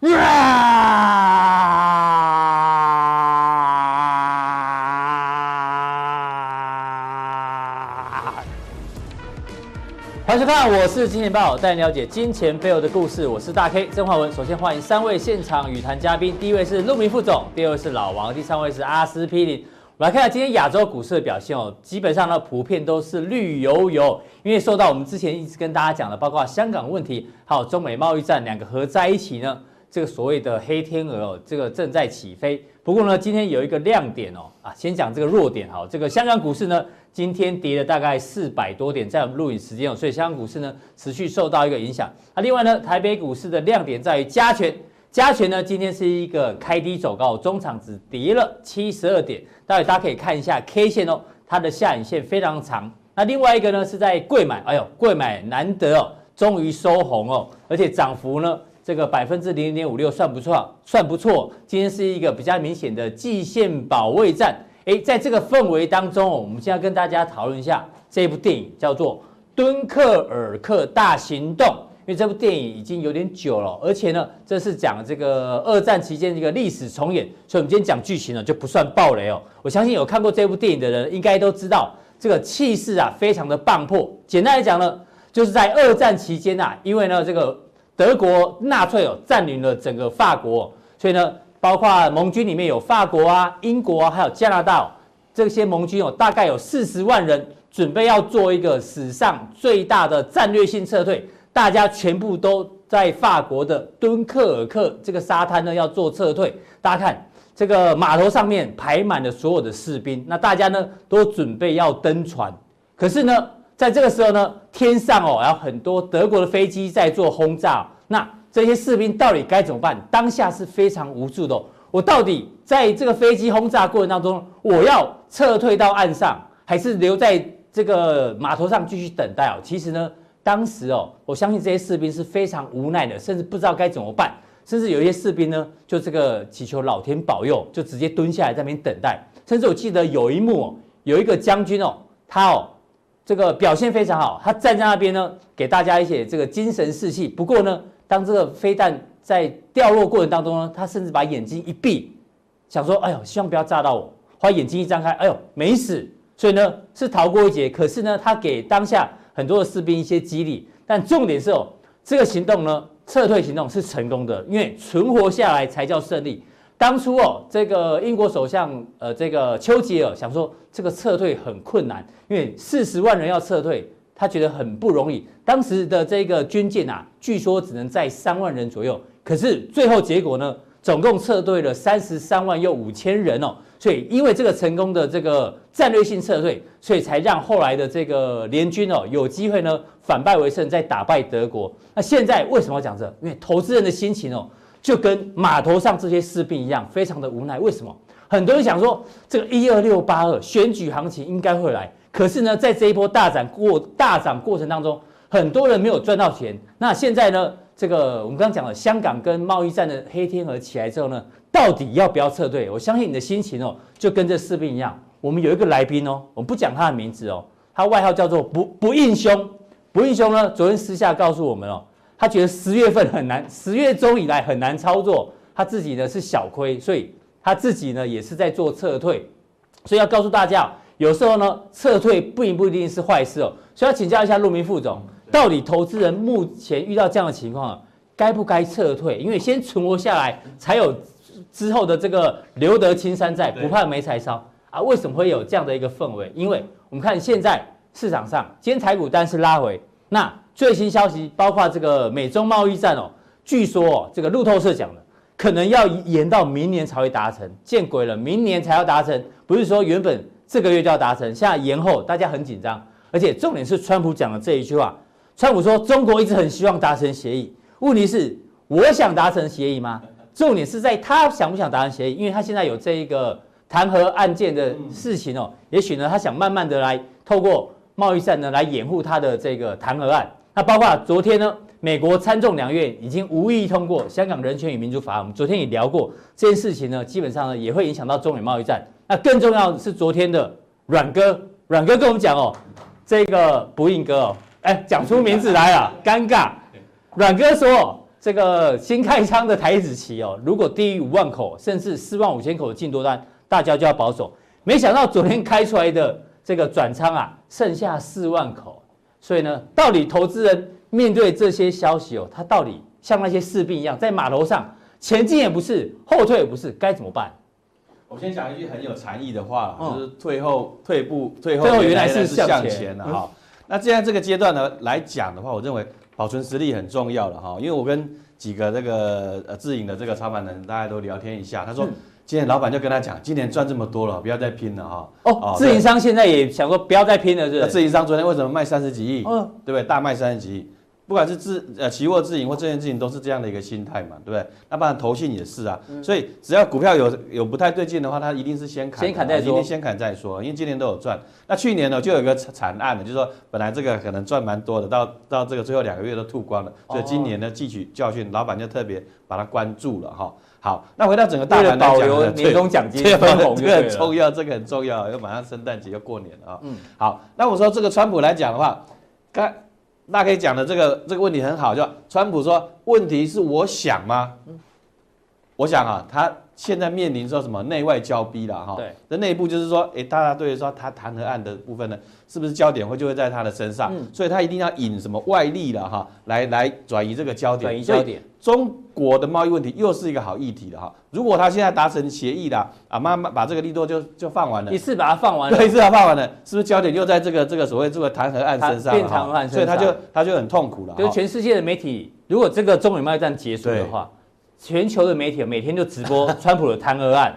欢迎收看，我是金钱豹，带你了解金钱背后的故事。我是大 K 曾焕文。首先欢迎三位现场语谈嘉宾，第一位是陆明副总，第二位是老王，第三位是阿司匹林。我们来看下今天亚洲股市的表现哦，基本上呢普遍都是绿油油，因为受到我们之前一直跟大家讲的，包括香港问题，还有中美贸易战两个合在一起呢，这个所谓的黑天鹅哦，这个正在起飞。不过呢，今天有一个亮点哦，啊，先讲这个弱点哈，这个香港股市呢今天跌了大概四百多点，在我们录影时间哦，所以香港股市呢持续受到一个影响。啊，另外呢，台北股市的亮点在于加权。加权呢，今天是一个开低走高，中场只跌了七十二点。待会大家可以看一下 K 线哦，它的下影线非常长。那另外一个呢是在贵买，哎呦，贵买难得哦，终于收红哦，而且涨幅呢这个百分之零点五六算不错，算不错。今天是一个比较明显的季线保卫战。哎，在这个氛围当中，我们现在跟大家讨论一下这部电影，叫做《敦刻尔克大行动》。因为这部电影已经有点久了，而且呢，这是讲这个二战期间这个历史重演，所以我们今天讲剧情呢就不算爆雷哦。我相信有看过这部电影的人，应该都知道这个气势啊非常的磅礴。简单来讲呢，就是在二战期间啊，因为呢这个德国纳粹哦占领了整个法国，所以呢，包括盟军里面有法国啊、英国啊，还有加拿大哦，这些盟军哦，大概有四十万人准备要做一个史上最大的战略性撤退。大家全部都在法国的敦刻尔克这个沙滩呢，要做撤退。大家看这个码头上面排满了所有的士兵，那大家呢都准备要登船。可是呢，在这个时候呢，天上哦，有很多德国的飞机在做轰炸。那这些士兵到底该怎么办？当下是非常无助的。我到底在这个飞机轰炸过程当中，我要撤退到岸上，还是留在这个码头上继续等待哦？其实呢。当时哦，我相信这些士兵是非常无奈的，甚至不知道该怎么办，甚至有一些士兵呢，就这个祈求老天保佑，就直接蹲下来在那边等待。甚至我记得有一幕哦，有一个将军哦，他哦，这个表现非常好，他站在那边呢，给大家一些这个精神士气。不过呢，当这个飞弹在掉落过程当中呢，他甚至把眼睛一闭，想说：“哎呦，希望不要炸到我。”后来眼睛一张开，哎呦，没死，所以呢是逃过一劫。可是呢，他给当下。很多的士兵一些激励，但重点是哦，这个行动呢，撤退行动是成功的，因为存活下来才叫胜利。当初哦，这个英国首相呃，这个丘吉尔想说这个撤退很困难，因为四十万人要撤退，他觉得很不容易。当时的这个军舰啊，据说只能载三万人左右，可是最后结果呢，总共撤退了三十三万又五千人哦。所以，因为这个成功的这个战略性撤退，所以才让后来的这个联军哦有机会呢反败为胜，再打败德国。那现在为什么要讲这？因为投资人的心情哦，就跟码头上这些士兵一样，非常的无奈。为什么？很多人想说，这个一二六八二选举行情应该会来，可是呢，在这一波大涨过大涨过程当中，很多人没有赚到钱。那现在呢，这个我们刚刚讲了，香港跟贸易战的黑天鹅起来之后呢？到底要不要撤退？我相信你的心情哦，就跟这士兵一样。我们有一个来宾哦，我们不讲他的名字哦，他外号叫做不不应兄。不应兄呢，昨天私下告诉我们哦，他觉得十月份很难，十月中以来很难操作，他自己呢是小亏，所以他自己呢也是在做撤退。所以要告诉大家，有时候呢撤退不一不一定是坏事哦。所以要请教一下陆明副总，到底投资人目前遇到这样的情况，该不该撤退？因为先存活下来才有。之后的这个留得青山在，不怕没柴烧啊！为什么会有这样的一个氛围？因为我们看现在市场上，今天台股单是拉回，那最新消息包括这个美中贸易战哦，据说哦，这个路透社讲的，可能要延到明年才会达成，见鬼了，明年才要达成，不是说原本这个月就要达成，现在延后，大家很紧张，而且重点是川普讲的这一句话，川普说中国一直很希望达成协议，问题是我想达成协议吗？重点是在他想不想达成协议，因为他现在有这一个弹劾案件的事情哦，也许呢，他想慢慢的来透过贸易战呢来掩护他的这个弹劾案。那包括昨天呢，美国参众两院已经无意通过《香港人权与民主法案》，我们昨天也聊过这件事情呢，基本上呢也会影响到中美贸易战。那更重要的是昨天的阮哥，阮哥跟我们讲哦，这个不应哥哦，哎，讲出名字来了，尴尬。阮哥说。这个新开仓的台子期哦，如果低于五万口，甚至四万五千口的进多单，大家就要保守。没想到昨天开出来的这个转仓啊，剩下四万口，所以呢，到底投资人面对这些消息哦，他到底像那些士兵一样，在码头上前进也不是，后退也不是，该怎么办？我先讲一句很有禅意的话，就是退后退步，退后原来是向前的哈。那既然这个阶段呢来讲的话，我认为保存实力很重要了哈。因为我跟几个这个呃自营的这个操盘人，大家都聊天一下，他说今天老板就跟他讲，今年赚这么多了，不要再拼了哈。哦，自营商现在也想说不要再拼了，是？自营商昨天为什么卖三十几亿？嗯，对不对？大卖三十几亿。不管是自呃期货自营或这件事情，都是这样的一个心态嘛，对不对？那不然投信也是啊，嗯、所以只要股票有有不太对劲的话，它一定是先砍，先砍再说，一定先砍再说，因为今年都有赚。那去年呢，就有一个惨案的，就是说本来这个可能赚蛮多的，到到这个最后两个月都吐光了，所以今年呢汲取教训，老板就特别把它关注了哈。好，那回到整个大盘来讲，保留年终奖金，这个很重要，这个很重要，又马上圣诞节要过年了啊。嗯，好，那我说这个川普来讲的话，刚。大家可以讲的这个这个问题很好，就川普说，问题是我想吗？我想啊，他现在面临说什么内外交逼了哈。对。那内部就是说，哎，大家对于说他弹劾案的部分呢，是不是焦点会就会在他的身上？嗯。所以他一定要引什么外力了哈，来来转移这个焦点。转移焦点。中国的贸易问题又是一个好议题了哈。如果他现在达成协议了啊，慢慢把这个利多就就放完了，一次把它放完了，对，一次把它放完了，是不是焦点又在这个这个所谓这个弹劾案身上？变弹劾案身上，所以他就他就很痛苦了。就是全世界的媒体，如果这个中美贸易战结束的话，全球的媒体每天就直播 川普的弹劾案，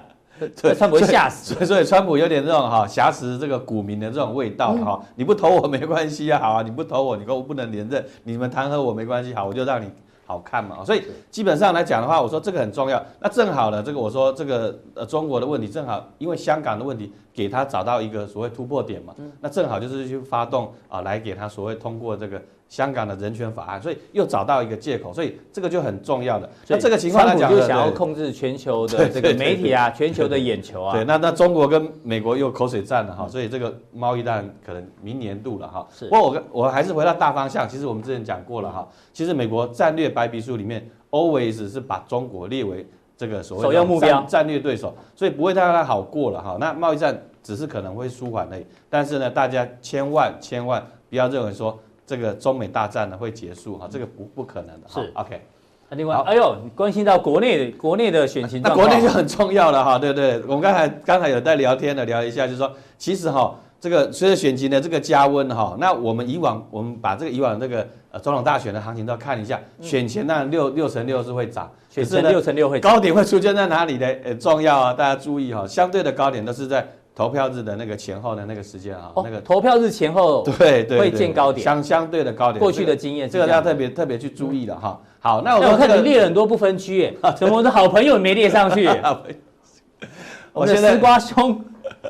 对，川普会吓死。所以 所以川普有点这种哈挟持这个股民的这种味道哈。你不投我没关系啊，好啊，你不投我，你跟我不能连任，你们弹劾我没关系，好，我就让你。好看嘛，所以基本上来讲的话，我说这个很重要。那正好呢，这个我说这个呃中国的问题正好，因为香港的问题，给他找到一个所谓突破点嘛。那正好就是去发动啊，来给他所谓通过这个。香港的人权法案，所以又找到一个借口，所以这个就很重要的。那这个情况来讲，就想要控制全球的这个媒体啊，全球的眼球啊。对，那那中国跟美国又口水战了哈，所以这个贸易战可能明年度了哈。是。不过我我还是回到大方向，其实我们之前讲过了哈。其实美国战略白皮书里面 always 是把中国列为这个所谓首要目标战略对手，所以不会太让它好过了哈。那贸易战只是可能会舒缓而已，但是呢，大家千万千万不要认为说。这个中美大战呢会结束哈，这个不不可能的。是 OK。那另外，哎呦，你关心到国内国内的选情，那国内就很重要了哈，对不对？我们刚才刚才有在聊天的聊一下，就是说，其实哈，这个随着选情的这个加温哈，那我们以往我们把这个以往这个呃总统大选的行情都看一下，选前那六六成六是会涨，选前六成六会高点会出现在哪里呢？呃，重要啊，大家注意哈，相对的高点都是在。投票日的那个前后的那个时间啊，那个投票日前后对对会见高点，相相对的高点。过去的经验，这个大家特别特别去注意了哈。好，那我看你列了很多不分区，哎，怎么我的好朋友没列上去？我的丝瓜兄，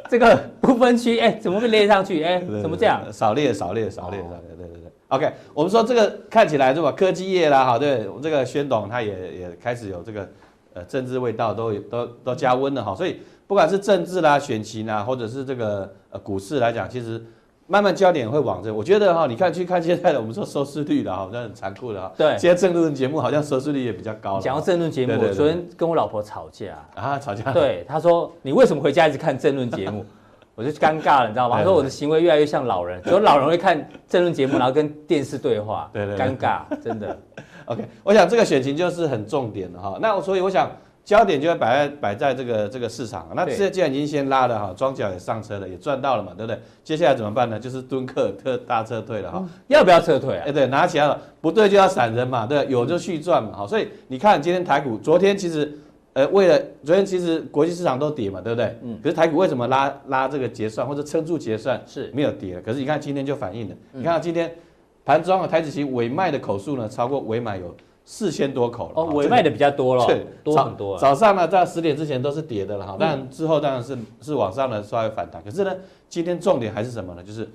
这个不分区，哎，怎么会列上去？哎，怎么这样？少列少列少列少列，对对对。OK，我们说这个看起来是吧？科技业啦，哈，对，这个宣董他也也开始有这个呃政治味道，都都都加温了哈，所以。不管是政治啦、选情啦，或者是这个呃股市来讲，其实慢慢焦点会往这。我觉得哈，你看去看现在的我们说收视率的，哈，那很残酷的哈。对。现在政论节目好像收视率也比较高了。讲到政论节目，我昨天跟我老婆吵架啊，吵架。对，她说你为什么回家一直看政论节目？我就尴尬了，你知道吗？她说我的行为越来越像老人，说老人会看政论节目，然后跟电视对话。对对。尴尬，真的。OK，我想这个选情就是很重点的哈。那所以我想。焦点就会摆在摆在这个这个市场，那这既然已经先拉了哈，庄脚也上车了，也赚到了嘛，对不对？接下来怎么办呢？就是敦克特大撤退了哈，要不要撤退啊？哎，对，拿起来了，不对就要闪人嘛，对，有就续赚嘛，好，所以你看今天台股，昨天其实，呃，为了昨天其实国际市场都跌嘛，对不对？嗯。可是台股为什么拉拉这个结算或者撑住结算是没有跌？可是你看今天就反映了，你看今天盘中的台子期尾卖的口数呢，超过尾买有。四千多口了哦，尾卖的比较多了，对，多很多。早上呢，在十点之前都是跌的了哈，但之后当然是是往上呢稍微反弹。可是呢，今天重点还是什么呢？就是，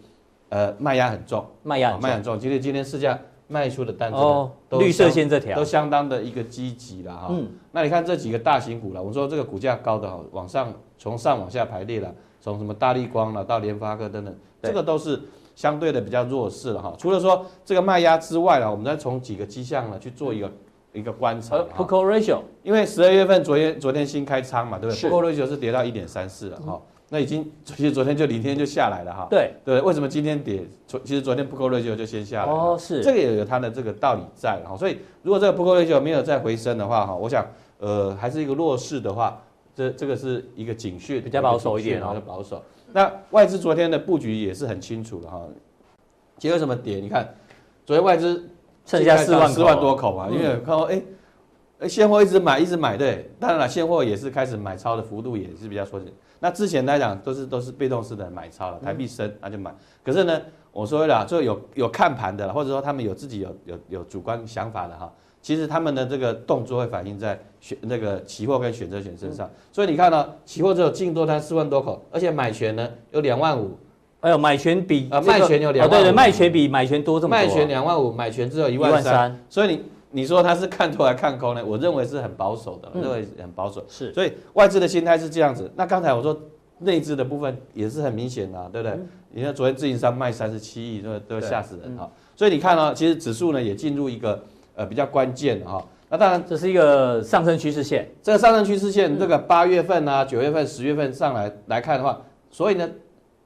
呃，卖压很重，卖压卖很重。今天今天市价卖出的单子哦，绿色线这条都相当的一个积极了哈。嗯，那你看这几个大型股了，我说这个股价高的哈，往上从上往下排列了，从什么大力光了到联发科等等，这个都是。相对的比较弱势了哈，除了说这个卖压之外呢，我们再从几个迹象呢去做一个一个观察。Put Call Ratio，因为十二月份昨天昨天新开仓嘛，对不对？是 Put Call Ratio 是跌到一点三四了哈。嗯那已经 其实昨天就明天就下来了哈，对对，为什么今天跌？昨其实昨天 Call Ratio 就先下来了，哦是，这个也有它的这个道理在哈，所以如果这个 Call Ratio 没有再回升的话哈，我想呃还是一个弱势的话，这这个是一个警讯，比较保守一点哦，保守。那外资昨天的布局也是很清楚的哈，结合什么跌？你看昨天外资剩下四万四万多口嘛，因为看到哎。哎，现货一直买，一直买，对，当然了，现货也是开始买超的幅度也是比较缩减。那之前来讲都是都是被动式的买超了，台币升那就买。可是呢，我说了，就有有看盘的，或者说他们有自己有有有主观想法的哈。其实他们的这个动作会反映在选那个期货跟选择权身上。所以你看呢，期货只有净多单四万多口，而且买权呢有两万五。哎呦，买权比啊卖权有两万五。对对，卖权比买权多这么多。卖权两万五，买权只有一万三。所以你。你说他是看多还看空呢？我认为是很保守的，认为很保守。是，所以外资的心态是这样子。那刚才我说内资的部分也是很明显的，对不对？你看昨天自营商卖三十七亿，都都吓死人哈。所以你看呢，其实指数呢也进入一个呃比较关键的哈。那当然这是一个上升趋势线，这个上升趋势线，这个八月份啊、九月份、十月份上来来看的话，所以呢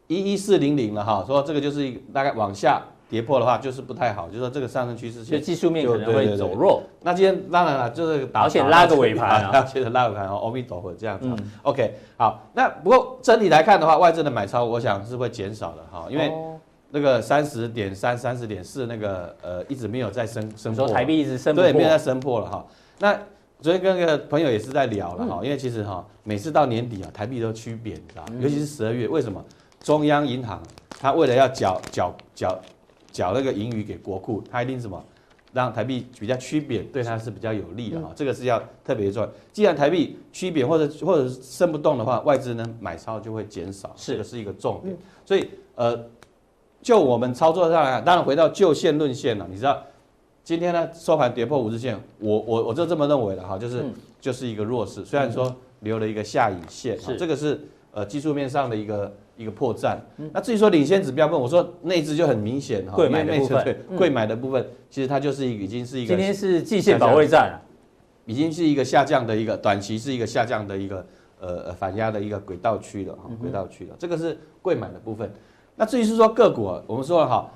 一一四零零了哈，说这个就是一大概往下。跌破的话就是不太好，就是说这个上升趋势线，技术面可能会走弱。那今天当然了，就是而且拉个尾盘啊，接着拉尾盘哦，阿弥陀佛这样子。OK，好，那不过整体来看的话，外资的买超，我想是会减少的哈，因为那个三十点三、三十点四那个呃一直没有再升升破，台币一直升对，没有再升破了哈。那昨天跟个朋友也是在聊了哈，因为其实哈每次到年底啊，台币都趋贬，你知道，尤其是十二月，为什么？中央银行它为了要缴缴缴。缴那个盈余给国库，它一定什么，让台币比较趋贬，对它是比较有利的哈。这个是要特别注意。既然台币趋贬或者或者升不动的话，外资呢买超就会减少，这个是一个重点。所以呃，就我们操作上来看，当然回到就线论线了。你知道今天呢收盘跌破五日线，我我我就这么认为的哈，就是就是一个弱势，虽然说留了一个下影线，是。这个是呃技术面上的一个。一个破绽，那至于说领先指标，分我说内资就很明显哈，贵买的部分，对，柜买的部分，其实它就是已经是一个今天是季线保卫战，已经是一个下降的一个短期是一个下降的一个呃反压的一个轨道区了哈，轨道区了，这个是贵买的部分。那至于是说个股，我们说了哈，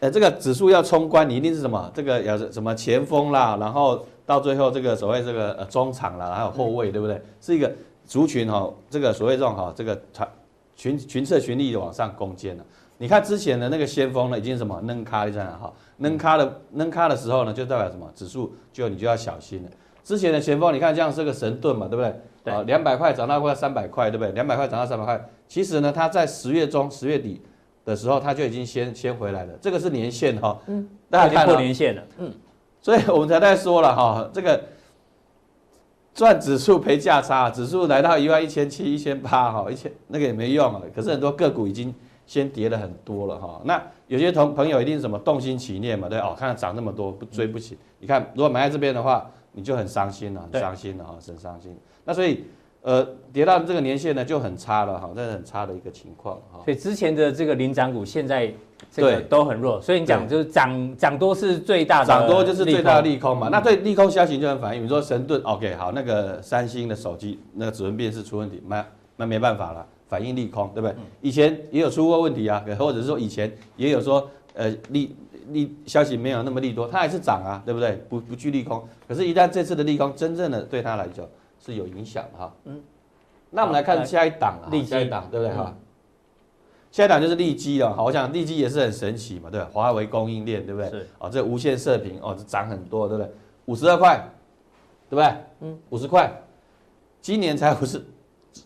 呃，这个指数要冲关，你一定是什么？这个有什么前锋啦，然后到最后这个所谓这个呃中场啦，还有后卫，对不对？是一个族群哈，这个所谓这种哈，这个团。群群策群力的往上攻坚了。你看之前的那个先锋呢，已经什么能卡在那哈，能卡的能卡的时候呢，就代表什么指数就你就要小心了。之前的前锋，你看这样是个神盾嘛，对不对？对。啊，两百块涨到快三百块，对不对？两百块涨到三百块，其实呢，它在十月中、十月底的时候，它就已经先先回来了。这个是年线哈，嗯，大家看破年线了，嗯，所以我们才在说了哈，这个。赚指数赔价差，指数来到一万一千七、一千八哈，一千那个也没用了。可是很多个股已经先跌了很多了哈。那有些同朋友一定是什么动心起念嘛，对哦，看涨那么多不追不起。你看如果买在这边的话，你就很伤心了，很伤心了哈，很伤心。那所以呃跌到这个年限呢就很差了哈，这是很差的一个情况哈。所以之前的这个领涨股现在。这个都很弱，所以你讲就是涨涨多是最大的，涨多就是最大的利空嘛。那对利空消息就很反应，比如说神盾，OK，好，那个三星的手机那个指纹辨识出问题，那那没办法了，反应利空，对不对？以前也有出过问题啊，或者是说以前也有说呃利利消息没有那么利多，它还是涨啊，对不对？不不具利空，可是，一旦这次的利空真正的对它来讲是有影响的哈。嗯，那我们来看下一档啊，下一档对不对哈？下一档就是利基了，好，我想利基也是很神奇嘛，对吧？华为供应链，对不对？是。哦，这无线射频，哦，这涨很多，对不对？五十二块，对不对？嗯。五十块，今年才五十，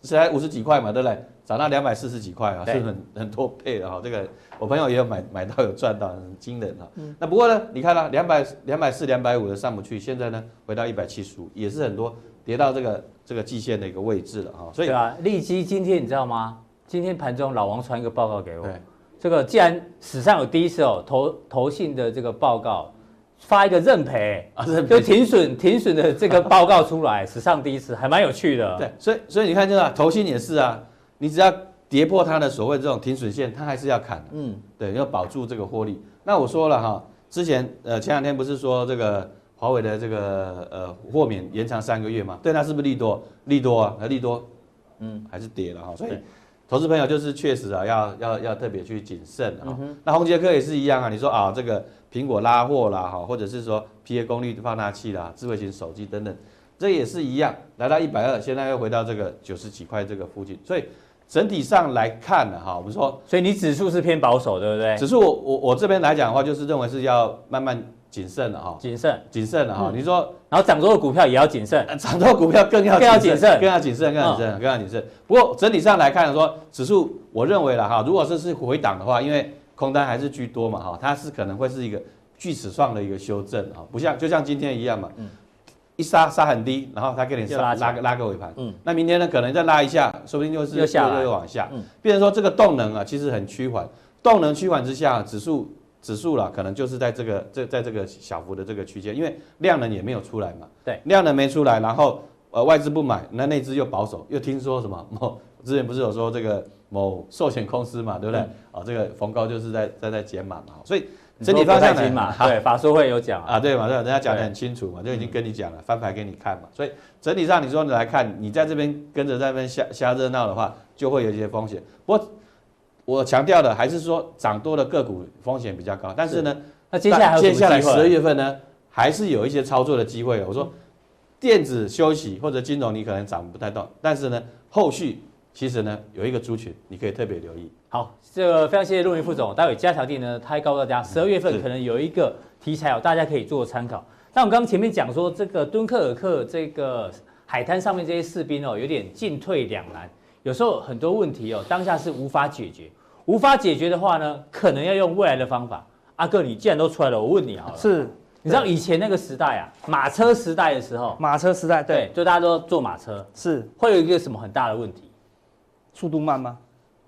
才五十几块嘛，对不对？涨到两百四十几块啊，是很很多倍的哈。这个我朋友也有买买到有赚到，很惊人哈。嗯。那不过呢，你看啦，两百两百四两百五的上不去，现在呢回到一百七十五，也是很多跌到这个这个季线的一个位置了哈。所以。对啊，利基今天你知道吗？今天盘中老王传一个报告给我，对这个既然史上有第一次哦，投投信的这个报告发一个认赔啊，就停损停损的这个报告出来，史上第一次，还蛮有趣的。对，所以所以你看这个投信也是啊，你只要跌破它的所谓这种停损线，它还是要砍的。嗯，对，要保住这个获利。那我说了哈，之前呃前两天不是说这个华为的这个呃豁免延长三个月嘛，对它是不是利多？利多啊，那利多，嗯，还是跌了哈。所以，投资朋友就是确实啊，要要要特别去谨慎啊。嗯、那宏捷科也是一样啊，你说啊，这个苹果拉货啦哈，或者是说 PA 功率放大器啦、智慧型手机等等，这也是一样，来到一百二，现在又回到这个九十几块这个附近，所以整体上来看呢，哈，我们说，所以你指数是偏保守，对不对？指数我我我这边来讲的话，就是认为是要慢慢。谨慎了哈，谨慎，谨慎了哈。你说，然后涨多的股票也要谨慎，涨多的股票更要更要谨慎，更要谨慎，更要谨慎，更要谨慎。不过整体上来看，说指数，我认为了哈，如果这是回档的话，因为空单还是居多嘛哈，它是可能会是一个锯齿状的一个修正哈，不像就像今天一样嘛，一杀杀很低，然后它给你拉拉个拉个尾盘，嗯，那明天呢可能再拉一下，说不定就是又下又往下，嗯，变成说这个动能啊其实很趋缓，动能趋缓之下，指数。指数了，可能就是在这个这在这个小幅的这个区间，因为量能也没有出来嘛。对，量能没出来，然后呃外资不买，那内资又保守，又听说什么 某之前不是有说这个某寿险公司嘛，对不对？啊、嗯哦，这个逢高就是在在在减码嘛，所以整体方向呢嘛，对，法说会有讲啊，对 嘛，对，人家讲的很清楚嘛，就已经跟你讲了，翻牌给你看嘛，所以整体上你说你来看，你在这边跟着在那边瞎瞎热闹的话，就会有一些风险。不过。我强调的还是说，涨多的个股风险比较高，但是呢，那接下来接下来十二月份呢，还是有一些操作的机会。我说，电子休息或者金融你可能涨不太动，但是呢，后续其实呢有一个族群你可以特别留意。好，这个非常谢谢陆云副总，待会加强錠呢，他还告诉大家，十二月份可能有一个题材哦，大家可以做参考。那我刚刚前面讲说，这个敦刻尔克这个海滩上面这些士兵哦，有点进退两难。有时候很多问题哦，当下是无法解决，无法解决的话呢，可能要用未来的方法。阿哥，你既然都出来了，我问你好了，是，你知道以前那个时代啊，马车时代的时候，马车时代，对，对，就大家都坐马车，是，会有一个什么很大的问题？速度慢吗？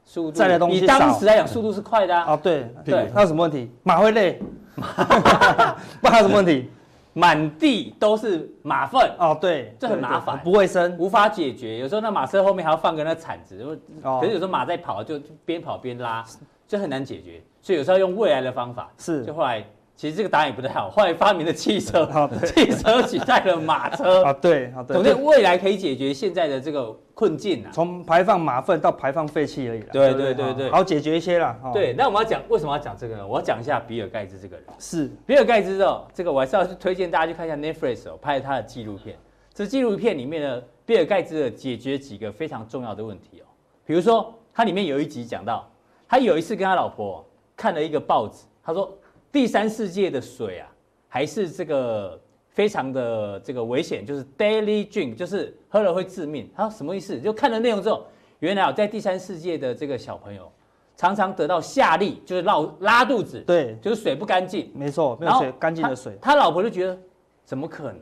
速度，载的东西以当时来讲，速度是快的啊。啊，对，对，那有什么问题？马会累，不还有什么问题？满地都是马粪哦，对，这很麻烦，不卫生，无法解决。有时候那马车后面还要放个那铲子，哦可是有时候马在跑，就边跑边拉，就很难解决。所以有时候用未来的方法，是，就后来。其实这个答案也不太好，后来发明了汽车，汽车取代了马车。啊，对，对。总之未来可以解决现在的这个困境啊，从排放马粪到排放废气而已，对对对对，好解决一些啦。对，那我们要讲为什么要讲这个呢？我要讲一下比尔盖茨这个人，是。比尔盖茨哦，这个我还是要推荐大家去看一下 Netflix 哦，拍他的纪录片。这纪录片里面呢，比尔盖茨的解决几个非常重要的问题哦，比如说他里面有一集讲到，他有一次跟他老婆看了一个报纸，他说。第三世界的水啊，还是这个非常的这个危险，就是 daily drink，就是喝了会致命。他说什么意思？就看了内容之后，原来啊，在第三世界的这个小朋友常常得到下痢，就是拉拉肚子，对，就是水不干净。没错，没有水干净的水。他老婆就觉得怎么可能？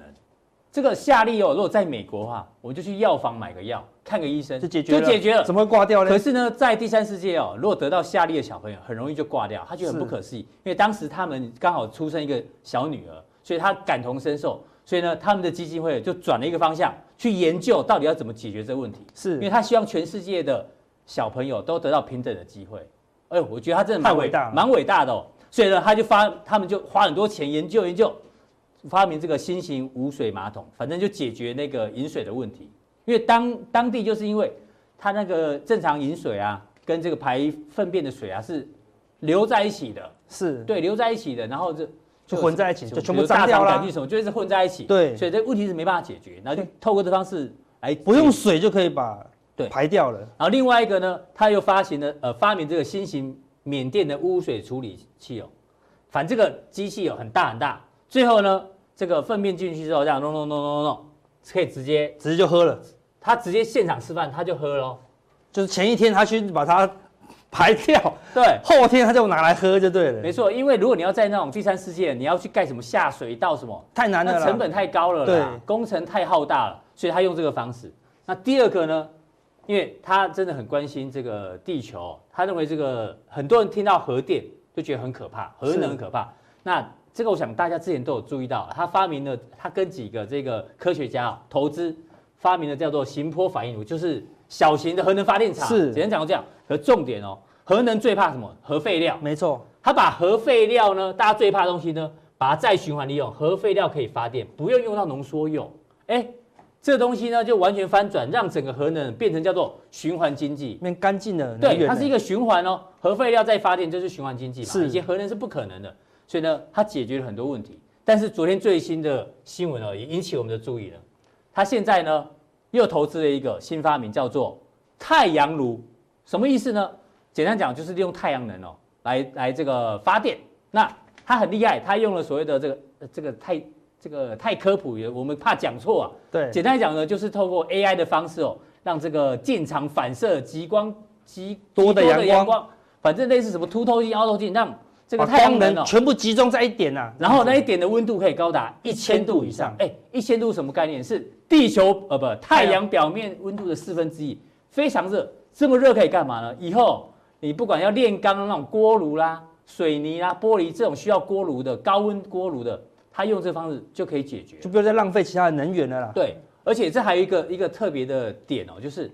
这个下痢哦，如果在美国的话，我就去药房买个药。看个医生就解决就解决了，怎么会挂掉呢？可是呢，在第三世界哦，如果得到下痢的小朋友，很容易就挂掉。他觉得很不可思议，因为当时他们刚好出生一个小女儿，所以他感同身受。所以呢，他们的基金会就转了一个方向，去研究到底要怎么解决这个问题。是，因为他希望全世界的小朋友都得到平等的机会。哎呦，我觉得他真的蛮伟大，蛮伟大的哦。所以呢，他就发，他们就花很多钱研究研究，发明这个新型无水马桶，反正就解决那个饮水的问题。因为当当地就是因为它那个正常饮水啊，跟这个排粪便的水啊是流在一起的，是。对流在一起的，然后就就混在一起，就全部脏掉了，什么就是混在一起，对，所以这问题是没办法解决，然后就透过这方式来不用水就可以把对。排掉了。然后另外一个呢，他又发行了呃发明这个新型缅甸的污水处理器哦，反正这个机器哦很大很大，最后呢这个粪便进去之后这样弄弄弄弄弄，可以直接直接就喝了。他直接现场示范，他就喝喽，就是前一天他去把它排掉，对，后天他就拿来喝就对了。没错，因为如果你要在那种第三世界，你要去盖什么下水道什么，太难了，成本太高了，对，工程太浩大了，所以他用这个方式。那第二个呢，因为他真的很关心这个地球，他认为这个很多人听到核电就觉得很可怕，核能很可怕。那这个我想大家之前都有注意到，他发明了，他跟几个这个科学家投资。发明的叫做型坡反应炉，就是小型的核能发电厂。是，简单讲到这样。可重点哦，核能最怕什么？核废料。没错，它把核废料呢，大家最怕的东西呢，把它再循环利用，核废料可以发电，不用用到浓缩铀。哎，这东西呢就完全翻转，让整个核能变成叫做循环经济，变干净的。对，它是一个循环哦。核废料再发电就是循环经济嘛，是以前核能是不可能的，所以呢，它解决了很多问题。但是昨天最新的新闻呢，也引起我们的注意了。它现在呢又投资了一个新发明，叫做太阳炉。什么意思呢？简单讲就是利用太阳能哦，来来这个发电。那他很厉害，他用了所谓的这个这个太这个太科普，我们怕讲错啊。对，简单讲呢，就是透过 AI 的方式哦，让这个渐长反射极光极多的阳光，反正类似什么凸透镜、凹透镜，让这个太阳能哦全部集中在一点啊，然后那一点的温度可以高达一千度以上。哎，一千度什么概念？是地球呃不太阳表面温度的四分之一，非常热。这么热可以干嘛呢？以后你不管要炼钢的那种锅炉啦。水泥啦，玻璃这种需要锅炉的高温锅炉的，它用这方式就可以解决，就不用再浪费其他的能源了啦。对，而且这还有一个一个特别的点哦，就是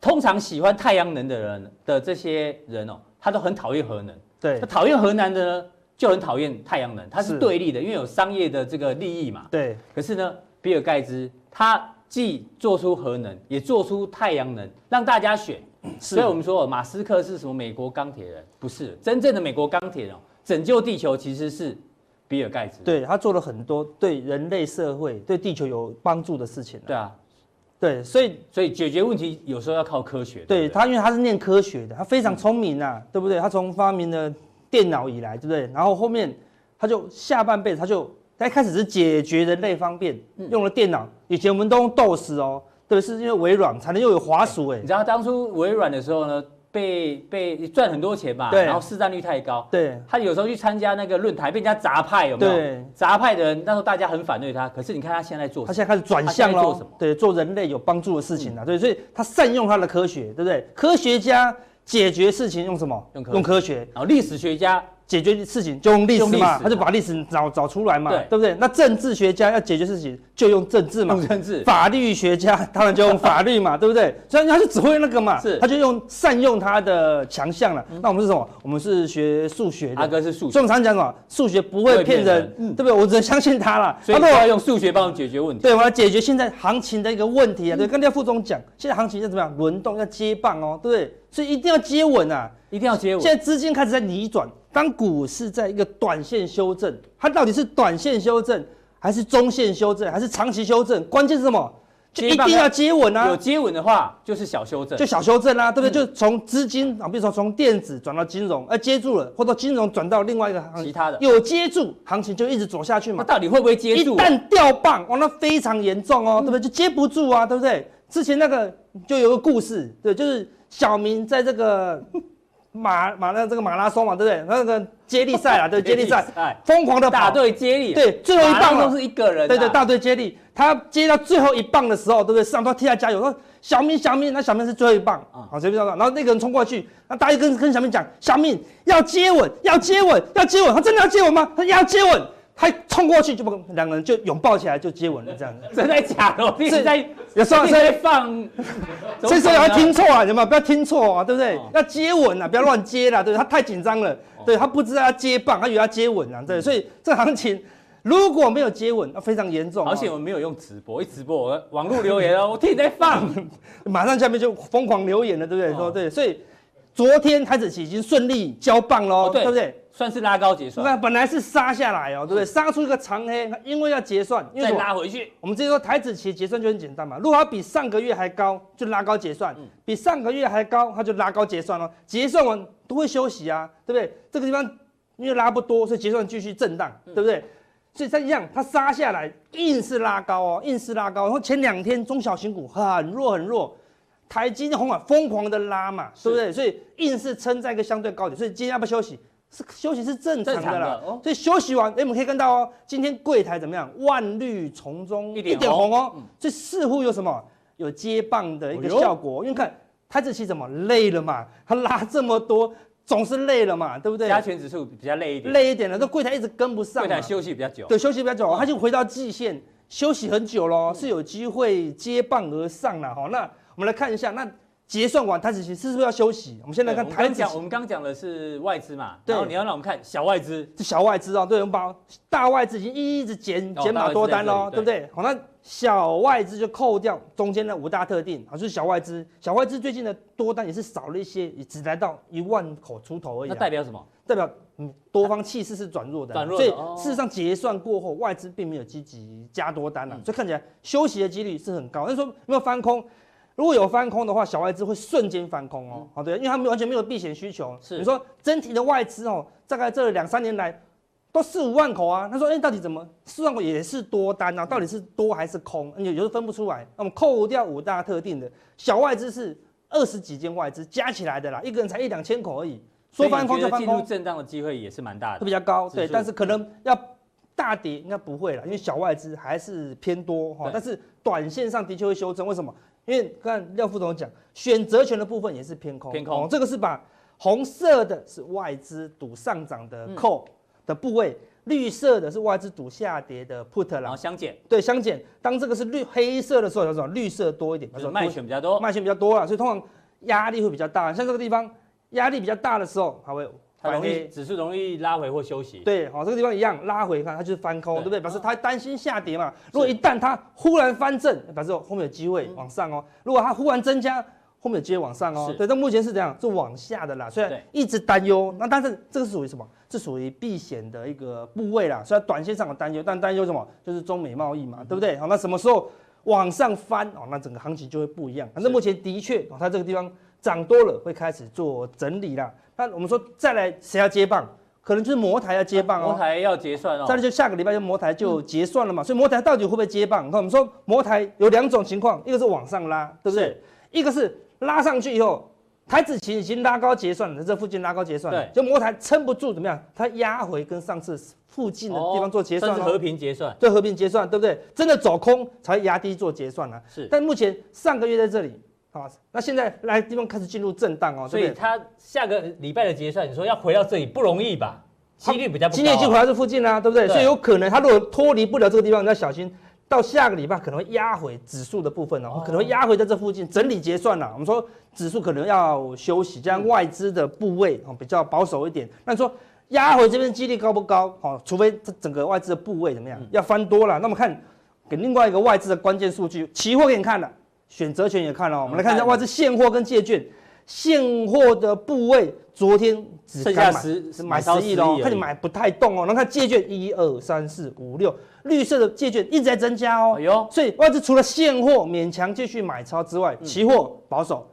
通常喜欢太阳能的人的这些人哦，他都很讨厌核能。对，他讨厌核能的呢，就很讨厌太阳能，它是对立的，因为有商业的这个利益嘛。对。可是呢，比尔盖茨他既做出核能，也做出太阳能，让大家选。所以我们说马斯克是什么美国钢铁人？不是，真正的美国钢铁人，拯救地球其实是比尔盖茨。对，他做了很多对人类社会、对地球有帮助的事情。对啊，对，所以所以解决问题有时候要靠科学。对，对他，因为他是念科学的，他非常聪明啊，对不对？他从发明了电脑以来，对不对？然后后面他就下半辈子他就他一开始是解决人类方便，用了电脑。以前我们都用 DOS 哦。对，是因为微软才能又有滑鼠哎。你知道当初微软的时候呢，被被赚很多钱嘛，然后市占率太高，对。他有时候去参加那个论坛，被人家杂派，有没有？对。砸派的人，那时候大家很反对他。可是你看他现在做他现在开始转向了，做什么？对，做人类有帮助的事情了。对，所以他善用他的科学，对不对？科学家解决事情用什么？用科用科学。然后历史学家。解决事情就用历史嘛，他就把历史找找出来嘛，对，对不对？那政治学家要解决事情就用政治嘛，用政治。法律学家当然就用法律嘛，对不对？所以他就只会那个嘛，是，他就用善用他的强项了。那我们是什么？我们是学数学的，阿哥是数学。所以我们常讲什么？数学不会骗人，对不对？我只能相信他了。所以我要用数学帮我解决问题。对，我要解决现在行情的一个问题啊。对，刚才副总讲，现在行情要怎么样？轮动要接棒哦，对不对？所以一定要接稳啊，一定要接稳。现在资金开始在逆转。当股市在一个短线修正，它到底是短线修正，还是中线修正，还是长期修正？关键是什么？就一定要接稳啊！有接稳的话，就是小修正，就小修正啦、啊，对不对？嗯、就从资金啊，比如说从电子转到金融，而接住了，或者金融转到另外一个行，其他的有接住，行情就一直走下去嘛。那到底会不会接住？一旦掉棒，哇，那非常严重哦，嗯、对不对？就接不住啊，对不对？之前那个就有个故事，对，就是小明在这个。马马那这个马拉松嘛，对不对？那个接力赛啊，对 接力赛，疯狂的跑，大队接力，对，最后一棒都是一个人，对对，大队接力，他接到最后一棒的时候，对不对？上头替他加油，说小明小明，那小明是最后一棒啊，好，谁不知道？然后那个人冲过去，那大家跟跟小明讲，小明要接吻，要接吻，要接吻，他真的要接吻吗？他要接稳。他冲过去就不，两个人就拥抱起来就接吻了，这样子。真的假的？是在有时候在放，所以说要听错啊，有没有？不要听错啊，对不对？要接吻啊，不要乱接啦，对不对？他太紧张了，对他不知道要接棒，他以为要接吻啊，对。所以这行情如果没有接吻，那非常严重。而且我们没有用直播，一直播我网络留言哦，我听你在放，马上下面就疯狂留言了，对不对？说对，所以昨天台指期已经顺利交棒喽，对不对？算是拉高结算，那本来是杀下来哦，对不对？杀出一个长黑，因为要结算，再拉回去。我们直接说台指期结算就很简单嘛，如果它比上个月还高，就拉高结算；比上个月还高，它就拉高结算哦。结算完都会休息啊，对不对？这个地方因为拉不多，所以结算继续震荡，对不对？所以它一样，它杀下来硬是拉高哦，硬是拉高。然后前两天中小型股很弱很弱，台积电、鸿海疯狂的拉嘛，对不对？所以硬是撑在一个相对高点，所以今天要不要休息？是休息是正常的啦，所以休息完，哎，我们可以看到哦，今天柜台怎么样？万绿丛中一点红哦，这似乎有什么？有接棒的一个效果，因为看台子期怎么累了嘛？他拉这么多，总是累了嘛，对不对？加权指数比较累一点，累一点了，这柜台一直跟不上，柜台休息比较久，对，休息比较久，他就回到季线休息很久喽，是有机会接棒而上了哈。那我们来看一下，那。结算完，台指期是不是要休息？我们现在看台指，我们刚讲的是外资嘛，对，然后你要让我们看小外资，这小外资哦，对，我们把大外资已经一一直减减码多单喽，对不对？好，那小外资就扣掉中间的五大特定，好，就是小外资，小外资最近的多单也是少了一些，也只来到一万口出头而已。那代表什么？代表嗯，多方气势是转弱的，转弱。所以事实上结算过后，外资并没有积极加多单了，所以看起来休息的几率是很高。那说有没有翻空？如果有翻空的话，小外资会瞬间翻空哦。好，对，因为他们完全没有避险需求。是，你说整体的外资哦，大概这两三年来都四五万口啊。他说，哎，到底怎么四万口也是多单啊？到底是多还是空？你有时分不出来。那么扣掉五大特定的小外资是二十几间外资加起来的啦，一个人才一两千口而已。说翻空就翻空，进入震荡的机会也是蛮大的，会比较高。对，但是可能要大跌应该不会了，因为小外资还是偏多哈。但是短线上的确会修正，为什么？因为看廖副总讲，选择权的部分也是偏空，偏空，这个是把红色的是外资赌上涨的 call 的部位，绿色的是外资赌下跌的 put 啦，然后相减，对，相减。当这个是绿黑色的时候，叫什么？绿色多一点，就是卖权比较多，卖权比较多了，所以通常压力会比较大。像这个地方压力比较大的时候，它会。它容易指数容易拉回或休息，对，好，这个地方一样拉回，看它就是翻空，对不对？表示它担心下跌嘛。如果一旦它忽然翻正，表示后面有机会往上哦。如果它忽然增加，后面有机会往上哦。对，但目前是这样，是往下的啦。虽然一直担忧，那但是这个是属于什么？是属于避险的一个部位啦。虽然短线上有担忧，但担忧什么？就是中美贸易嘛，对不对？好，那什么时候往上翻哦？那整个行情就会不一样。反正目前的确哦，它这个地方涨多了，会开始做整理啦。那我们说再来谁要接棒？可能就是摩台要接棒哦。摩台要结算哦。再来就下个礼拜就摩台就结算了嘛。所以摩台到底会不会接棒？你看我们说摩台有两种情况，一个是往上拉，对不对？一个是拉上去以后，台子期已经拉高结算了，这附近拉高结算了，就摩台撑不住怎么样？它压回跟上次附近的地方做结算，和平结算，对，和平结算，对不对？真的走空才压低做结算啊。是。但目前上个月在这里。好，那现在来地方开始进入震荡哦，所以它下个礼拜的结算，你说要回到这里不容易吧？几率比较不高。今天已经回到这附近啦，对不对？所以有可能它如果脱离不了这个地方，你要小心，到下个礼拜可能会压回指数的部分哦，可能会压回在这附近整理结算了。我们说指数可能要休息，这样外资的部位哦比较保守一点。那你说压回这边几率高不高？好，除非这整个外资的部位怎么样，要翻多了。那么看给另外一个外资的关键数据，期货给你看了。选择权也看了，我们来看一下外资现货跟借券，现货的部位昨天只剩下十是买十亿了，看你买不太动哦。然后看借券一二三四五六，绿色的借券一直在增加哦。哎呦，所以外资除了现货勉强继续买超之外，期货保守，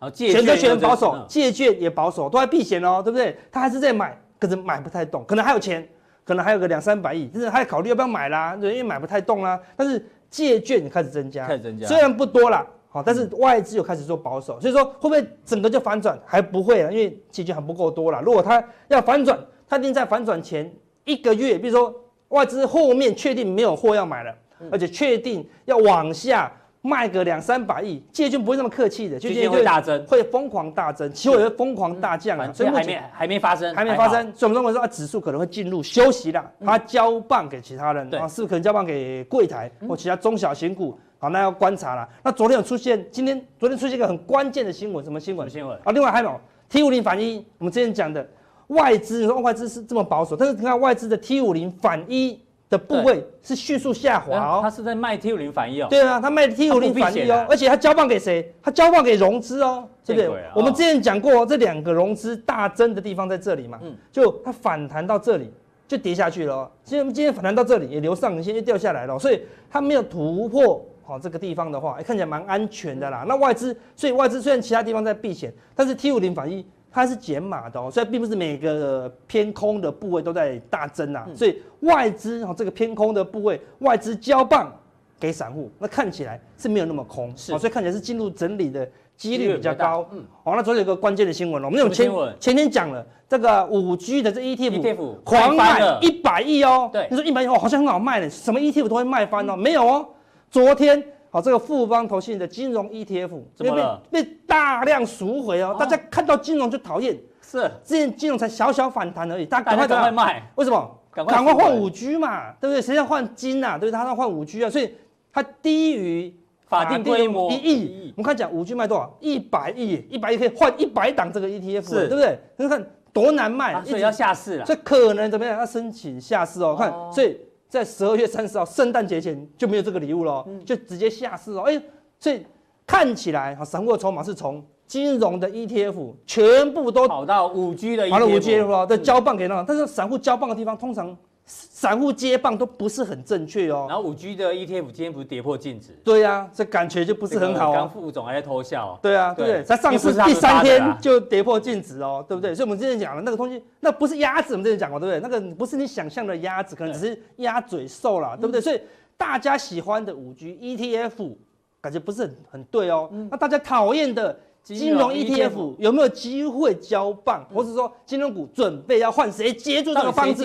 啊，选择权保守，借券也保守，都在避险哦，对不对？他还是在买，可是买不太动，可能还有钱，可能还有个两三百亿，就是还考虑要不要买啦，对，因为买不太动啦，但是。借券也开始增加，开始增加，虽然不多了，好，但是外资又开始做保守，所以说会不会整个就反转？还不会啊，因为借券还不够多了。如果它要反转，它一定在反转前一个月，比如说外资后面确定没有货要买了，而且确定要往下。卖个两三百亿，借券不会那么客气的，借券会大增，会疯狂大增，期货也会疯狂大降啊，所以还没还没发生，还没发生，所以我们认为说啊，指数可能会进入休息了，它交棒给其他人，啊，是不是可能交棒给柜台或其他中小型股？好，那要观察了。那昨天有出现，今天昨天出现一个很关键的新闻，什么新闻？新闻啊，另外还有 T 五零反一，我们之前讲的外资，你说外资是这么保守，但是你看外资的 T 五零反一。的部位是迅速下滑哦，他是在卖 T 五零反一哦。对啊，他卖 T 五零反一哦，而且他交棒给谁？他交棒给融资哦，对不对？我们之前讲过，这两个融资大增的地方在这里嘛，就它反弹到这里就跌下去了。今天今天反弹到这里也留上影线就掉下来了，所以它没有突破好这个地方的话，看起来蛮安全的啦。那外资，所以外资虽然其他地方在避险，但是 T 五零反一。它是减码的哦，所以并不是每个偏空的部位都在大增啊。所以外资哦，这个偏空的部位，外资交棒给散户，那看起来是没有那么空，是，所以看起来是进入整理的几率比较高。嗯，好，那昨天有个关键的新闻了，我们有前前天讲了这个五 G 的这 ETF 狂卖一百亿哦。对，你说一百亿哦，好像很好卖呢，什么 ETF 都会卖翻哦，没有哦，昨天。好，这个富邦投信的金融 ETF 怎么了？被大量赎回哦，大家看到金融就讨厌。是，之前金融才小小反弹而已，大家赶快赶快卖。为什么？赶快换五 G 嘛，对不对？谁要换金啊？对不对？他要换五 G 啊，所以它低于法定规模一亿。我们看讲五 G 卖多少？一百亿，一百亿可以换一百档这个 ETF，是对不对？你看多难卖，啊、所以要下市了。所以可能怎么样？要申请下市哦。看，所以在十二月三十号圣诞节前就没有这个礼物了，嗯、就直接下市了。哎，所以看起来，散户的筹码是从。金融的 ETF 全部都跑到五 G 的，跑到五 G 了，对，交棒给那个，但是散户交棒的地方，通常散户接棒都不是很正确哦。然后五 G 的 ETF 今天不是跌破净值？对呀，这感觉就不是很好。刚副总还在偷笑。对啊，对，才上市第三天就跌破净值哦，对不对？所以我们之前讲了那个东西，那不是鸭子，我们之前讲过，对不对？那个不是你想象的鸭子，可能只是鸭嘴兽啦，对不对？所以大家喜欢的五 G ETF 感觉不是很很对哦。那大家讨厌的。金融 ETF 有没有机会交棒，或是说金融股准备要换谁接住这个棒子？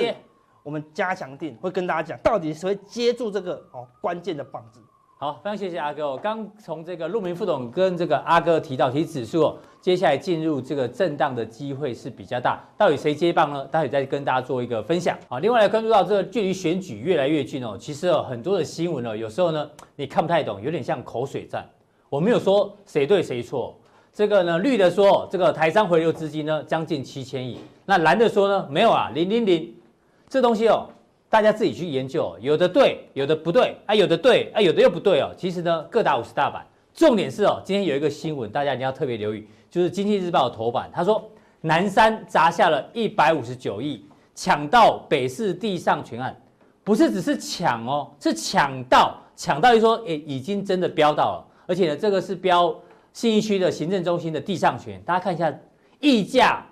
我们加强定会跟大家讲，到底谁会接住这个哦关键的棒子。好，非常谢谢阿哥。我刚从这个陆明副总跟这个阿哥提到，其实指数接下来进入这个震荡的机会是比较大。到底谁接棒呢？待会再跟大家做一个分享。好，另外来关注到这个距离选举越来越近哦，其实有很多的新闻哦，有时候呢你看不太懂，有点像口水战。我没有说谁对谁错。这个呢，绿的说这个台商回流资金呢将近七千亿，那蓝的说呢没有啊，零零零，这东西哦，大家自己去研究，有的对，有的不对，啊有的对，啊有的又不对哦。其实呢，各打五十大板，重点是哦，今天有一个新闻，大家一定要特别留意，就是《经济日报》的头版，他说南山砸下了一百五十九亿，抢到北市地上权案，不是只是抢哦，是抢到，抢到就说诶已经真的标到了，而且呢，这个是标。信义区的行政中心的地上权，大家看一下，溢价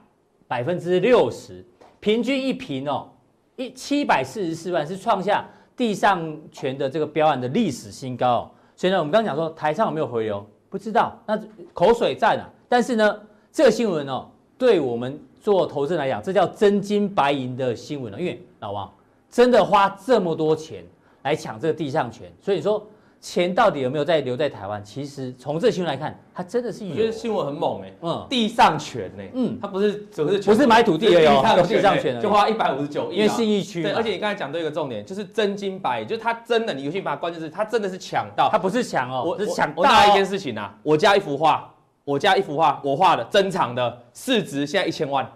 百分之六十，平均一坪哦，一七百四十四万，是创下地上权的这个标案的历史新高哦。所以呢，我们刚刚讲说台上有没有回流，不知道，那口水在哪。但是呢，这个新闻哦，对我们做投资来讲，这叫真金白银的新闻了。因为老王真的花这么多钱来抢这个地上权，所以说。钱到底有没有在留在台湾？其实从这新闻来看，它真的是有。我觉得新闻很猛哎，嗯，地上权哎，嗯，它不是只是不是买土地而已，有地上权就花一百五十九亿，因为信义区。对，而且你刚才讲到一个重点，就是真金白银，就是它真的，你有去把它关键是他真的是抢到，他不是抢哦，我是抢到。我拿一件事情啊，我家一幅画，我家一幅画，我画的珍藏的，市值现在一千万。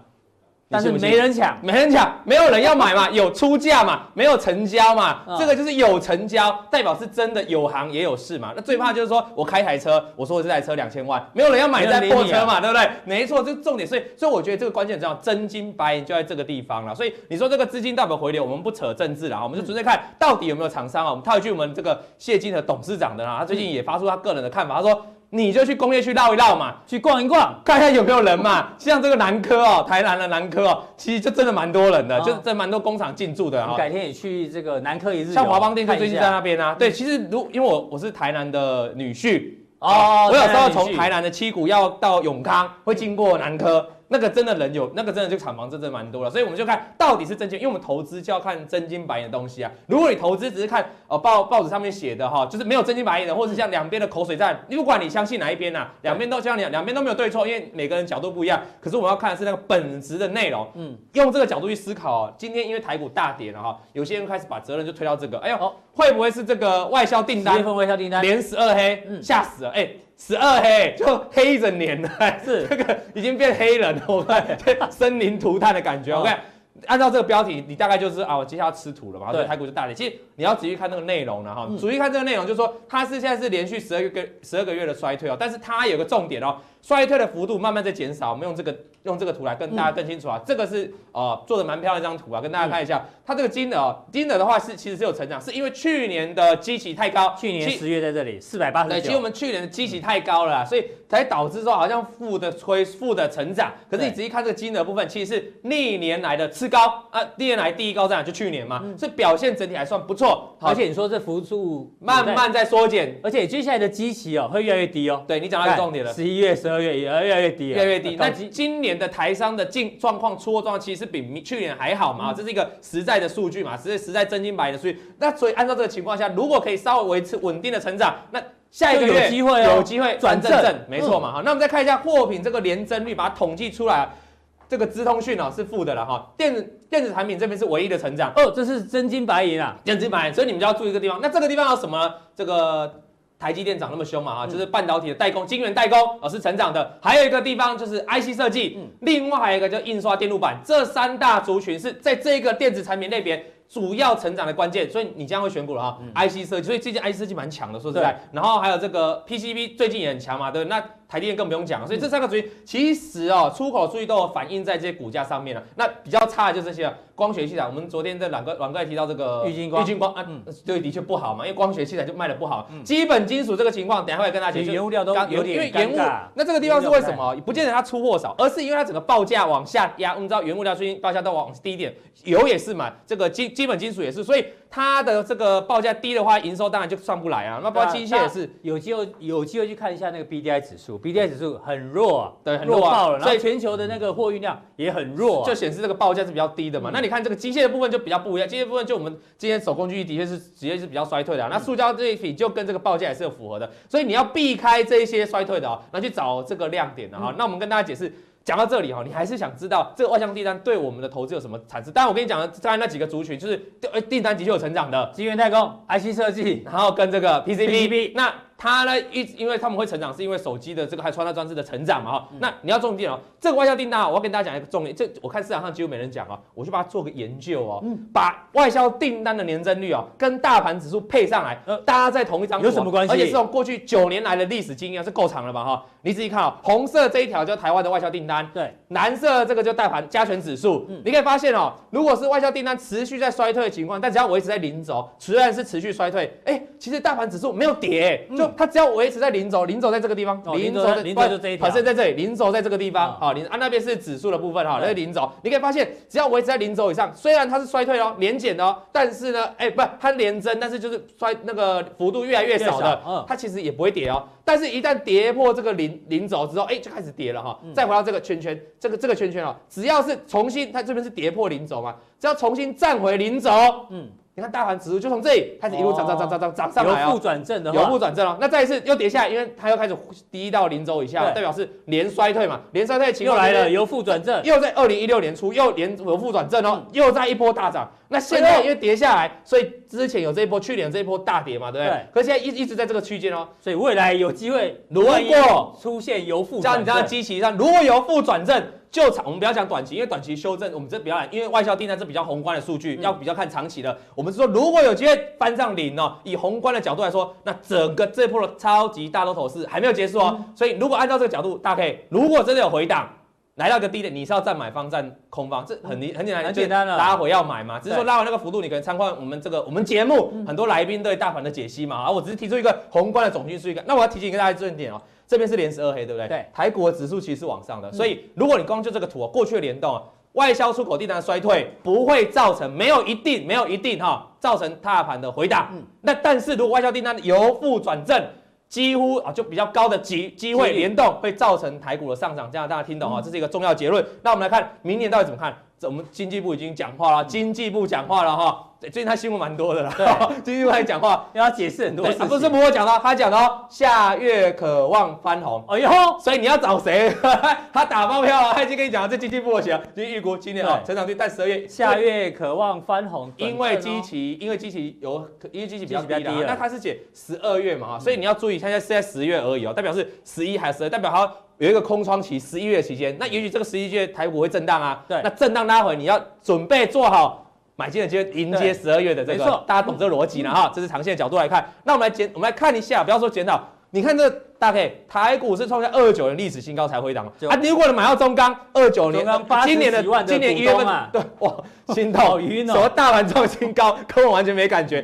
但是没人抢，没人抢，没有人要买嘛，有出价嘛，没有成交嘛，这个就是有成交，代表是真的有行也有市嘛。那最怕就是说我开台车，我说我这台车两千万，没有人要买这台破车嘛，对不对？没错，这重点。所以，所以我觉得这个关键很重要，真金白银就在这个地方了。所以你说这个资金代表回流，我们不扯政治了啊，我们就直接看到底有没有厂商啊。我们套一句我们这个谢金的董事长的啊，他最近也发出他个人的看法，他说。你就去工业区绕一绕嘛，去逛一逛，看一下有没有人嘛。像这个南科哦，台南的南科哦，其实就真的蛮多人的，就是这蛮多工厂进驻的。我改天也去这个南科一日，像华邦电就最近在那边啊。对，其实如因为我我是台南的女婿哦，我有时候从台南的七股要到永康，会经过南科。那个真的人有，那个真的就厂房真的蛮多了，所以我们就看到底是真金，因为我们投资就要看真金白银的东西啊。如果你投资只是看呃报报纸上面写的哈，就是没有真金白银的，或者像两边的口水战，你不管你相信哪一边呐、啊，两边都像两两边都没有对错，因为每个人角度不一样。可是我们要看的是那个本质的内容，嗯，用这个角度去思考。今天因为台股大跌了哈，有些人开始把责任就推到这个，哎呦，哦、会不会是这个外销订单？十月份外销订单连十二黑，吓、嗯、死了，哎。十二黑就黑一整年了，是这个已经变黑人了，我看 生灵涂炭的感觉。我看按照这个标题，你大概就是啊，我接下来要吃土了嘛，所以台股就大跌。其实你要仔细看那个内容了哈，仔细看这个内容，就是说它是现在是连续十二个十二个月的衰退哦，但是它有个重点哦。衰退的幅度慢慢在减少，我们用这个用这个图来跟大家更清楚啊。嗯、这个是呃做的蛮漂亮一张图啊，跟大家看一下，嗯、它这个金额，金额的话是其实是有成长，是因为去年的基期太高，去年十月在这里四百八十九，对，其实我们去年的基期太高了，所以才导致说好像负的推负的成长。可是你仔细看这个金额部分，其实是历年来的次高啊，历年来第一高在哪？就去年嘛，嗯、所以表现整体还算不错。而且你说这幅度慢慢在缩减，而且接下来的基期哦会越来越低哦。对你讲到一个重点了，十一月十。越越来越低，越来越低。那今年的台商的进状况、出货状况，其实比去年还好嘛？这是一个实在的数据嘛？实在实在真金白银的数据。那所以按照这个情况下，如果可以稍微维持稳定的成长，那下一个月有机会有机会转正正，没错嘛？好，那我们再看一下货品这个年增率，把它统计出来，这个资通讯哦是负的了哈。电子电子产品这边是唯一的成长哦，这是真金白银啊，真金白银。所以你们就要注意一个地方，那这个地方有什么？这个。台积电涨那么凶嘛啊，就是半导体的代工、晶圆代工哦是成长的，还有一个地方就是 IC 设计，另外还有一个叫印刷电路板，这三大族群是在这个电子产品类别主要成长的关键，所以你将会选股了哈。IC 设计，所以最近 IC 设计蛮强的，说实在，然后还有这个 PCB 最近也很强嘛，对，那。台积电更不用讲了，所以这三个族群其实哦，出口数据都有反映在这些股价上面了。那比较差的就是这些光学器材。我们昨天在软哥软哥也提到这个玉金光，玉晶光啊，对，的确不好嘛，因为光学器材就卖的不好。基本金属这个情况，等下会跟大家讲。原物料都有点尴尬。那这个地方是为什么？不见得它出货少，而是因为它整个报价往下压。我们知道原物料最近报价都往低一点，油也是嘛，这个基基本金属也是，所以它的这个报价低的话，营收当然就上不来啊。那包括机械也是，有机会有机会去看一下那个 BDI 指数，BDI 指数很。弱啊，对，很弱爆了。所以全球的那个货运量也很弱，啊，就显示这个报价是比较低的嘛。嗯、那你看这个机械的部分就比较不一样，机械部分就我们今天手工具的确是直接是比较衰退的，那塑胶这一笔就跟这个报价也是有符合的，所以你要避开这一些衰退的啊，那去找这个亮点的啊。嗯、那我们跟大家解释。讲到这里哈，你还是想知道这个外向订单对我们的投资有什么产生？当然，我跟你讲的刚才那几个族群，就是订订单的确有成长的，晶圆代工、IC 设计，然后跟这个 PCB。那它呢，一因为他们会成长，是因为手机的这个还穿戴装置的成长嘛哈。嗯、那你要重点哦，这个外销订单，我要跟大家讲一个重点，这我看市场上几乎没人讲啊，我去把它做个研究哦，嗯、把外销订单的年增率哦跟大盘指数配上来，呃，大家在同一张图、啊、有什么关系？而且是从过去九年来的历史经验是够长了吧哈？你仔细看啊、哦，红色这一条叫台湾的外销订单，对，蓝色这个就大盘加权指数。嗯，你可以发现哦，如果是外销订单持续在衰退的情况，但只要维持在零轴，虽然是持续衰退，哎，其实大盘指数没有跌，就它只要维持在零轴，零轴在这个地方，零轴零轴就这一条，好，在这里，零轴在这个地方，好，零啊那边是指数的部分哈，那是零轴，你可以发现只要维持在零轴以上，虽然它是衰退哦，年减的哦，但是呢，哎，不，它连增，但是就是衰那个幅度越来越少的，嗯，它其实也不会跌哦。但是，一旦跌破这个零零轴之后，哎，就开始跌了哈。再回到这个圈圈，这个这个圈圈啊，只要是重新，它这边是跌破零轴嘛，只要重新站回零轴，嗯。你看大盘指数就从这里开始一路涨涨涨涨涨涨上来哦，有负转正的，由负转正哦。那再一次又跌下来，因为它又开始低到零轴以下，代表是连衰退嘛，连衰退的情况又来了，由负转正，又在二零一六年初又连由负转正哦，又在一波大涨。那现在因为跌下来，所以之前有这一波，去年这一波大跌嘛，对不对？可是现在一一直在这个区间哦，所以未来有机会，如果出现由负，像你这样机器上，如果由负转正。就长，我们不要讲短期，因为短期修正，我们这比较，因为外销订单是比较宏观的数据，嗯、要比较看长期的。我们是说，如果有机会翻上零哦，以宏观的角度来说，那整个这波的超级大多头是还没有结束哦。嗯、所以，如果按照这个角度，大家可以，如果真的有回档，来到一个低点，你是要站买方站空方，这很很简单，很简单的拉回要买嘛。只是说拉完那个幅度，你可能参观我们这个我们节目很多来宾对大盘的解析嘛。啊，我只是提出一个宏观的总经数据。那我要提醒跟大家重点哦。这边是连十二黑，对不对？对。台股的指数其实是往上的，所以如果你光就这个图啊，过去的联动啊，外销出口订单的衰退不会造成，没有一定，没有一定哈，造成大盘的回档。嗯。那但是如果外销订单由负转正，几乎啊就比较高的机机会联动会造成台股的上涨，这样大家听懂啊？这是一个重要结论。那我们来看明年到底怎么看？这我们经济部已经讲话了，经济部讲话了哈。最近他新闻蛮多的啦，对，经济部还讲话，要解释很多事情。不是不会讲的，他讲到下月渴望翻红。哎呦，所以你要找谁？他打包票啊，他已经跟你讲了，这经济部的钱，经济预估今年啊成长率，但十二月下月渴望翻红，因为基期，因为基期有，因为基期比较低了。那他是写十二月嘛哈，所以你要注意，现在是在十月而已哦，代表是十一还是十二？代表它有一个空窗期，十一月期间，那也许这个十一月台股会震荡啊。对，那震荡拉回，你要准备做好。买进的就迎接十二月的这个，大家懂这个逻辑了哈。这是长线的角度来看，那我们来检，我们来看一下，不要说检讨，你看这大概台股是创下二九年历史新高才回档啊。如果你买到中钢，二九年今年的今年一月份，对哇，心痛，什么大盘创新高，根本完全没感觉。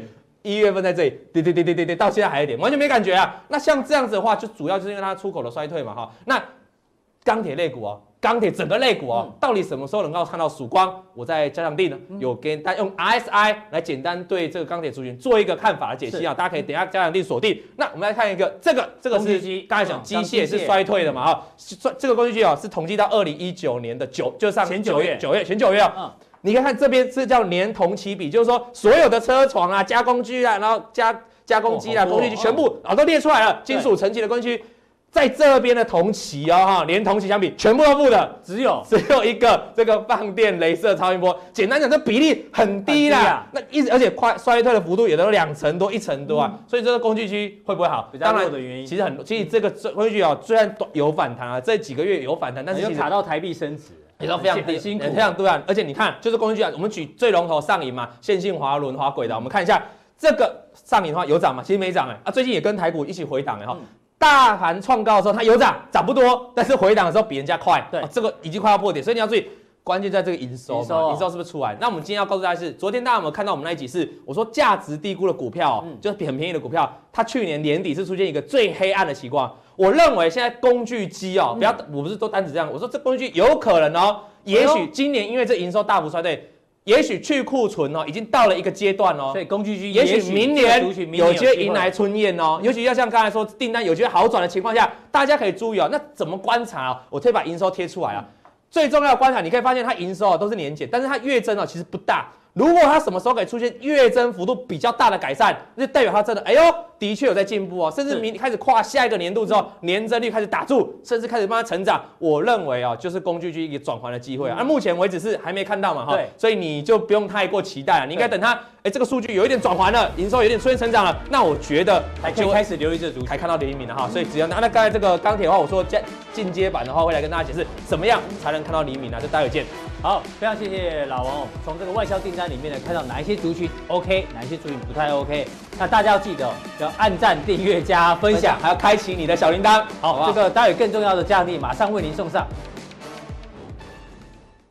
一月份在这里，跌跌跌跌跌跌，到现在还有点，完全没感觉啊。那像这样子的话，就主要就是因为它出口的衰退嘛哈。那钢铁类股哦。钢铁整个类股哦，嗯、到底什么时候能够看到曙光？我在加强地呢，嗯、有跟大家用 RSI 来简单对这个钢铁族群做一个看法的解析啊，大家可以等一下加强地锁定。那我们来看一个，这个这个是刚才讲机械是衰退的嘛哈，这这个工具机啊是统计到二零一九年的九，就上前九月九月前九月啊，嗯、你可以看这边是叫年同期比，就是说所有的车床啊、加工机啊，然后加加工机啊、工具机全部啊都列出来了，金属层级的工具。在这边的同期哦，哈，连同期相比，全部都负的，只有只有一个这个放电镭射超音波。简单讲，这比例很低啦。低啊、那一直而且快衰退的幅度也都两成多、一成多啊。嗯、所以这个工具区会不会好？比较弱的原因，其实很多。其实这个工具机啊，虽然有反弹啊，这几个月有反弹，但是其实卡到台币升值，也都非常很辛苦，非常对啊。而且你看，就是工具啊，我们举最龙头上影嘛，线性滑轮滑轨的，我们看一下这个上影的话有涨吗？其实没涨哎、欸，啊，最近也跟台股一起回档哎哈。嗯大盘创高的时候，它有涨，涨不多，但是回档的时候比人家快。对、哦，这个已经快要破点，所以你要注意，关键在这个营收嘛，营收，是不是出来？那我们今天要告诉大家是，昨天大家有没有看到我们那一集是我说价值低估的股票、哦，嗯、就是很便宜的股票，它去年年底是出现一个最黑暗的情况。我认为现在工具机哦，不要，我不是都单指这样，我说这工具机有可能哦，也许今年因为这营收大幅衰退。也许去库存哦，已经到了一个阶段哦，所以工具机也许明年有机会迎来春宴哦。尤其要像刚才说订单有机会好转的情况下，大家可以注意哦。那怎么观察哦？我特意把营收贴出来啊。最重要的观察，你可以发现它营收啊都是年减，但是它月增哦其实不大。如果它什么时候可以出现月增幅度比较大的改善，那就代表它真的哎呦，的确有在进步哦，甚至明开始跨下一个年度之后，年增率开始打住，甚至开始慢慢成长。我认为啊，就是工具机一个转换的机会啊。那目前为止是还没看到嘛哈，所以你就不用太过期待了，你应该等它。哎，这个数据有一点转环了，营收有点出现成长了，那我觉得还可以开始留意这组，还看到联名了哈，所以只要拿那刚才这个钢铁的话，我说进进阶版的话，会来跟大家解释怎么样才能看到黎明呢？就待会见。好，非常谢谢老王哦，从这个外销订单里面呢，看到哪一些族群 OK，哪一些族群不太 OK，那大家要记得要按赞、订阅、加分享，还要开启你的小铃铛。好这个待会更重要的奖励马上为您送上。